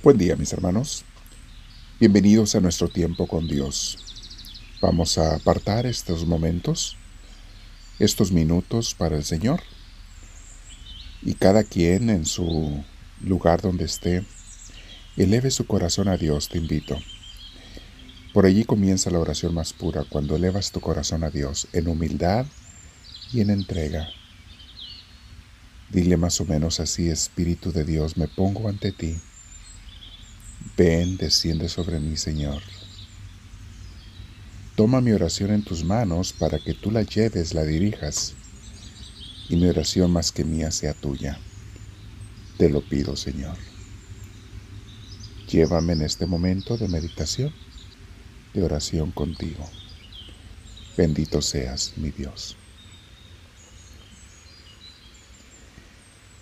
Buen día mis hermanos. Bienvenidos a nuestro tiempo con Dios. Vamos a apartar estos momentos, estos minutos para el Señor. Y cada quien en su lugar donde esté, eleve su corazón a Dios, te invito. Por allí comienza la oración más pura, cuando elevas tu corazón a Dios en humildad y en entrega. Dile más o menos así, Espíritu de Dios, me pongo ante ti Ven, desciende sobre mí, Señor. Toma mi oración en tus manos para que tú la lleves, la dirijas, y mi oración más que mía sea tuya. Te lo pido, Señor. Llévame en este momento de meditación, de oración contigo. Bendito seas, mi Dios.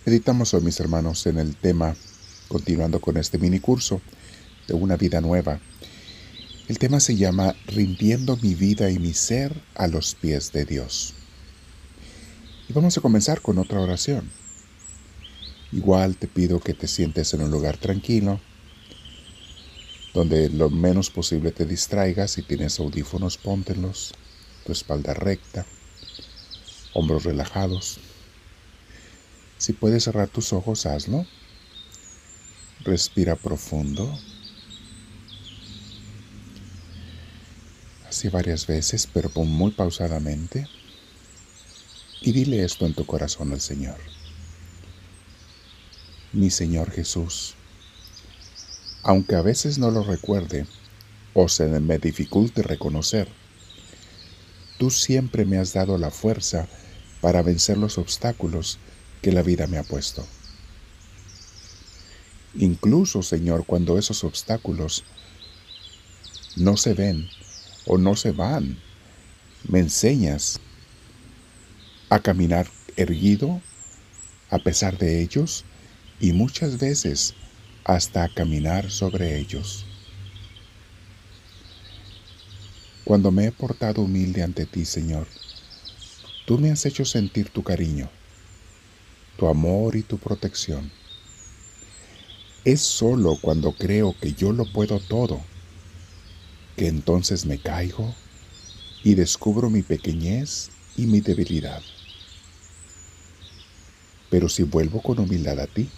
Meditamos hoy, mis hermanos, en el tema, continuando con este mini curso, de una vida nueva. El tema se llama Rindiendo mi vida y mi ser a los pies de Dios. Y vamos a comenzar con otra oración. Igual te pido que te sientes en un lugar tranquilo, donde lo menos posible te distraigas. Si tienes audífonos, póntelos, tu espalda recta, hombros relajados. Si puedes cerrar tus ojos, hazlo. Respira profundo. Así varias veces, pero muy pausadamente. Y dile esto en tu corazón al Señor. Mi Señor Jesús, aunque a veces no lo recuerde o se me dificulte reconocer, tú siempre me has dado la fuerza para vencer los obstáculos que la vida me ha puesto. Incluso, Señor, cuando esos obstáculos no se ven o no se van. Me enseñas a caminar erguido a pesar de ellos y muchas veces hasta a caminar sobre ellos. Cuando me he portado humilde ante ti, Señor, tú me has hecho sentir tu cariño, tu amor y tu protección. Es solo cuando creo que yo lo puedo todo que entonces me caigo y descubro mi pequeñez y mi debilidad. Pero si vuelvo con humildad a ti,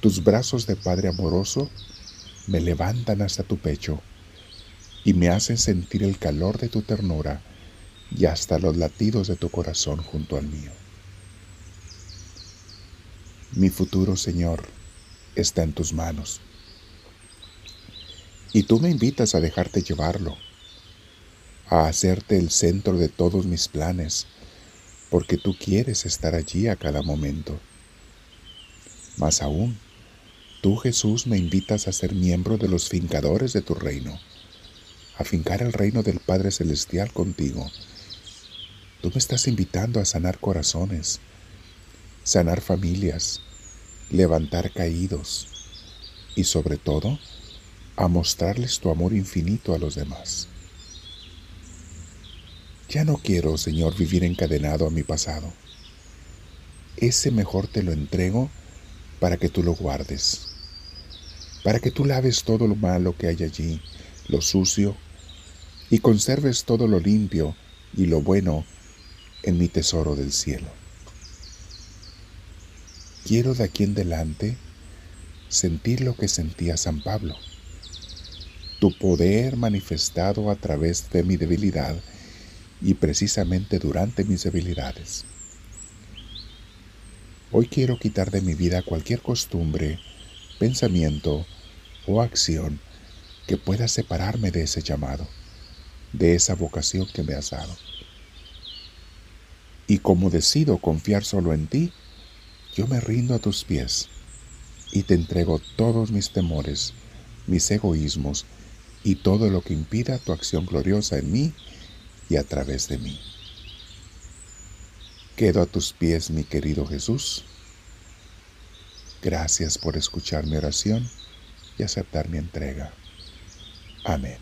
tus brazos de Padre amoroso me levantan hasta tu pecho y me hacen sentir el calor de tu ternura y hasta los latidos de tu corazón junto al mío. Mi futuro, Señor, está en tus manos. Y tú me invitas a dejarte llevarlo, a hacerte el centro de todos mis planes, porque tú quieres estar allí a cada momento. Más aún, tú Jesús me invitas a ser miembro de los fincadores de tu reino, a fincar el reino del Padre Celestial contigo. Tú me estás invitando a sanar corazones, sanar familias, levantar caídos y sobre todo, a mostrarles tu amor infinito a los demás. Ya no quiero, Señor, vivir encadenado a mi pasado. Ese mejor te lo entrego para que tú lo guardes, para que tú laves todo lo malo que hay allí, lo sucio, y conserves todo lo limpio y lo bueno en mi tesoro del cielo. Quiero de aquí en delante sentir lo que sentía San Pablo tu poder manifestado a través de mi debilidad y precisamente durante mis debilidades. Hoy quiero quitar de mi vida cualquier costumbre, pensamiento o acción que pueda separarme de ese llamado, de esa vocación que me has dado. Y como decido confiar solo en ti, yo me rindo a tus pies y te entrego todos mis temores, mis egoísmos y todo lo que impida tu acción gloriosa en mí y a través de mí. Quedo a tus pies, mi querido Jesús. Gracias por escuchar mi oración y aceptar mi entrega. Amén.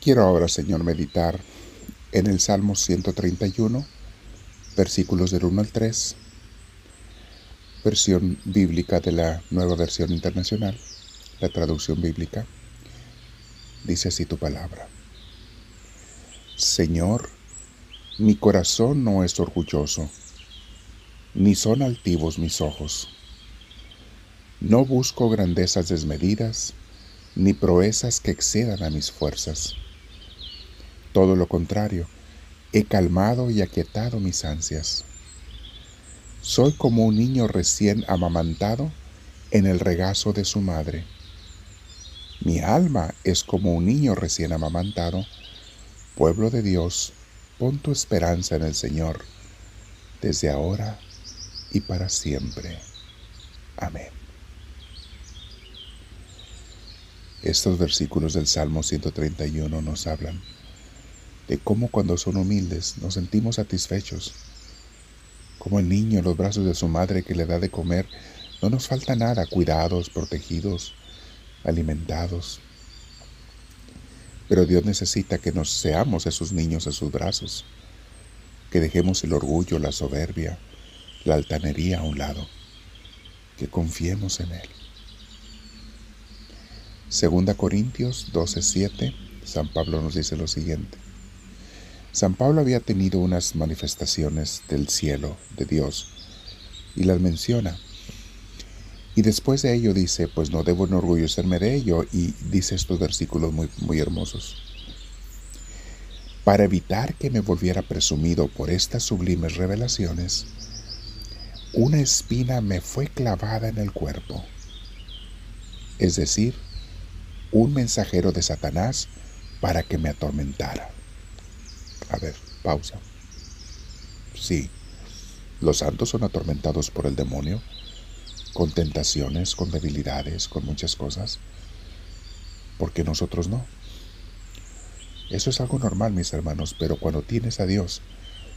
Quiero ahora, Señor, meditar en el Salmo 131, versículos del 1 al 3. versión bíblica de la nueva versión internacional, la traducción bíblica, dice así tu palabra. Señor, mi corazón no es orgulloso, ni son altivos mis ojos. No busco grandezas desmedidas, ni proezas que excedan a mis fuerzas. Todo lo contrario, he calmado y aquietado mis ansias. Soy como un niño recién amamantado en el regazo de su madre. Mi alma es como un niño recién amamantado. Pueblo de Dios, pon tu esperanza en el Señor, desde ahora y para siempre. Amén. Estos versículos del Salmo 131 nos hablan de cómo cuando son humildes nos sentimos satisfechos. Como el niño en los brazos de su madre que le da de comer, no nos falta nada, cuidados, protegidos, alimentados. Pero Dios necesita que nos seamos esos niños en sus brazos, que dejemos el orgullo, la soberbia, la altanería a un lado, que confiemos en Él. Segunda Corintios 12:7, San Pablo nos dice lo siguiente. San Pablo había tenido unas manifestaciones del cielo, de Dios, y las menciona. Y después de ello dice, pues no debo enorgullecerme de ello, y dice estos versículos muy, muy hermosos. Para evitar que me volviera presumido por estas sublimes revelaciones, una espina me fue clavada en el cuerpo, es decir, un mensajero de Satanás para que me atormentara. A ver, pausa. Sí, los santos son atormentados por el demonio, con tentaciones, con debilidades, con muchas cosas, porque nosotros no. Eso es algo normal, mis hermanos, pero cuando tienes a Dios,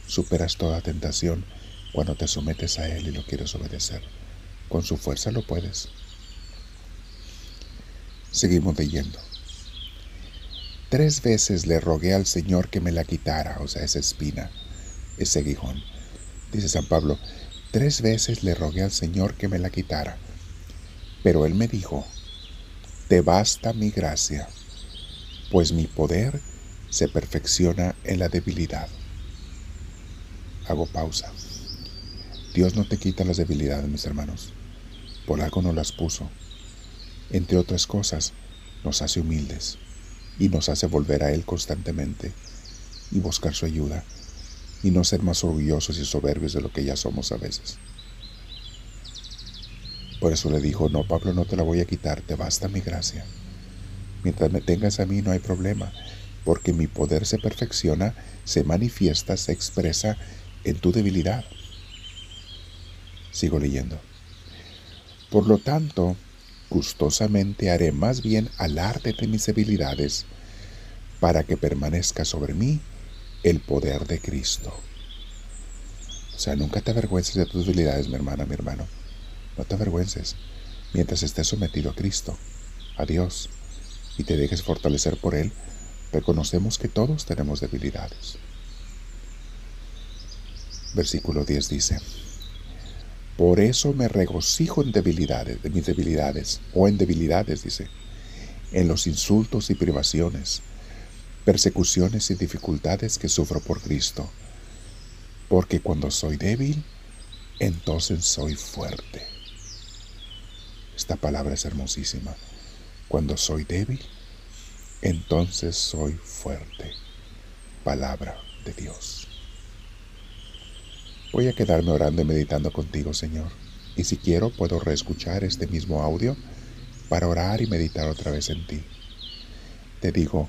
superas toda tentación cuando te sometes a Él y lo quieres obedecer. Con su fuerza lo puedes. Seguimos leyendo. Tres veces le rogué al Señor que me la quitara, o sea, esa espina, ese aguijón. Dice San Pablo, tres veces le rogué al Señor que me la quitara. Pero Él me dijo, te basta mi gracia, pues mi poder se perfecciona en la debilidad. Hago pausa. Dios no te quita las debilidades, mis hermanos. Por algo no las puso. Entre otras cosas, nos hace humildes y nos hace volver a Él constantemente y buscar su ayuda y no ser más orgullosos y soberbios de lo que ya somos a veces. Por eso le dijo, no, Pablo, no te la voy a quitar, te basta mi gracia. Mientras me tengas a mí no hay problema, porque mi poder se perfecciona, se manifiesta, se expresa en tu debilidad. Sigo leyendo. Por lo tanto, gustosamente haré más bien alarde de mis debilidades, para que permanezca sobre mí el poder de Cristo. O sea, nunca te avergüences de tus debilidades, mi hermana, mi hermano. No te avergüences mientras estés sometido a Cristo, a Dios, y te dejes fortalecer por Él, reconocemos que todos tenemos debilidades. Versículo 10 dice, por eso me regocijo en debilidades, de mis debilidades, o en debilidades, dice, en los insultos y privaciones, persecuciones y dificultades que sufro por Cristo. Porque cuando soy débil, entonces soy fuerte. Esta palabra es hermosísima. Cuando soy débil, entonces soy fuerte. Palabra de Dios. Voy a quedarme orando y meditando contigo, Señor. Y si quiero, puedo reescuchar este mismo audio para orar y meditar otra vez en ti. Te digo,